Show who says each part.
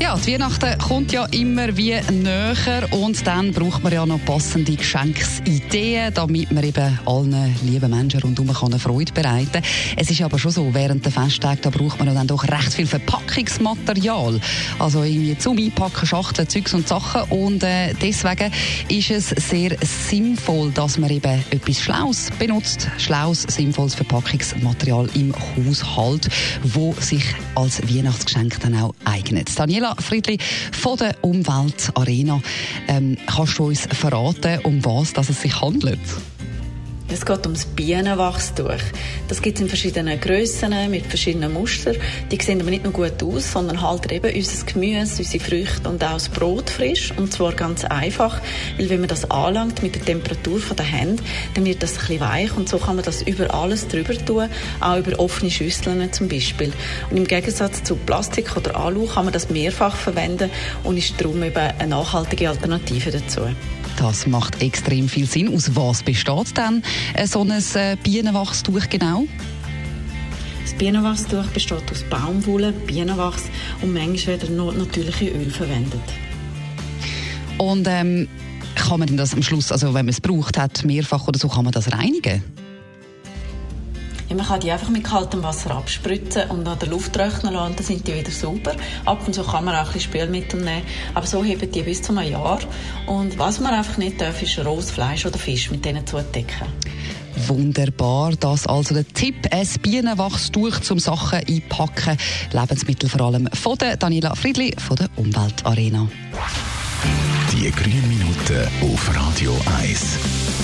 Speaker 1: Ja, die Weihnachten kommt ja immer wie näher und dann braucht man ja noch passende Geschenksideen, damit man eben allen lieben Menschen rundherum eine Freude bereiten kann. Es ist aber schon so, während der Festtag da braucht man ja dann doch recht viel Verpackungsmaterial. Also irgendwie zum Einpacken, Schachteln, Zeugs und Sachen und äh, deswegen ist es sehr sinnvoll, dass man eben etwas Schlaues benutzt, schlaues, sinnvolles Verpackungsmaterial im Haushalt, wo sich als Weihnachtsgeschenk dann auch eignet. Daniela Friedli von der Umweltarena. Ähm, kannst du uns verraten, um was es sich handelt?
Speaker 2: Es geht ums Bienenwachstuch. Das gibt es in verschiedenen Grössen, mit verschiedenen Mustern. Die sehen aber nicht nur gut aus, sondern halten eben unser Gemüse, unsere Früchte und auch das Brot frisch. Und zwar ganz einfach, weil wenn man das anlangt mit der Temperatur der Hände, dann wird das ein bisschen weich und so kann man das über alles drüber tun, auch über offene Schüsseln zum Beispiel. Und im Gegensatz zu Plastik oder Alu kann man das mehrfach verwenden und ist darum eben eine nachhaltige Alternative dazu.
Speaker 1: Das macht extrem viel Sinn. Aus was besteht denn äh, so ein äh, Bienenwachstuch genau?
Speaker 2: Das Bienenwachstuch besteht aus Baumwolle, Bienenwachs und manchmal werden noch natürliche Öl verwendet.
Speaker 1: Und ähm, kann man das am Schluss, also wenn man es braucht hat, mehrfach oder so, kann man das reinigen?
Speaker 2: Ja, man kann die einfach mit kaltem Wasser abspritzen und an der Luft trocknen lassen, dann sind die wieder sauber. Ab und zu kann man auch ein bisschen Spülmittel nehmen, aber so heben die bis zu einem Jahr. Und was man einfach nicht darf, ist rohes Fleisch oder Fisch mit denen zu entdecken.
Speaker 1: Wunderbar, das also der Tipp, ein Bienenwachstuch zum Sachen einpacken. Lebensmittel vor allem von der Daniela Friedli von der Umweltarena.
Speaker 3: Die grünen Minuten auf Radio 1.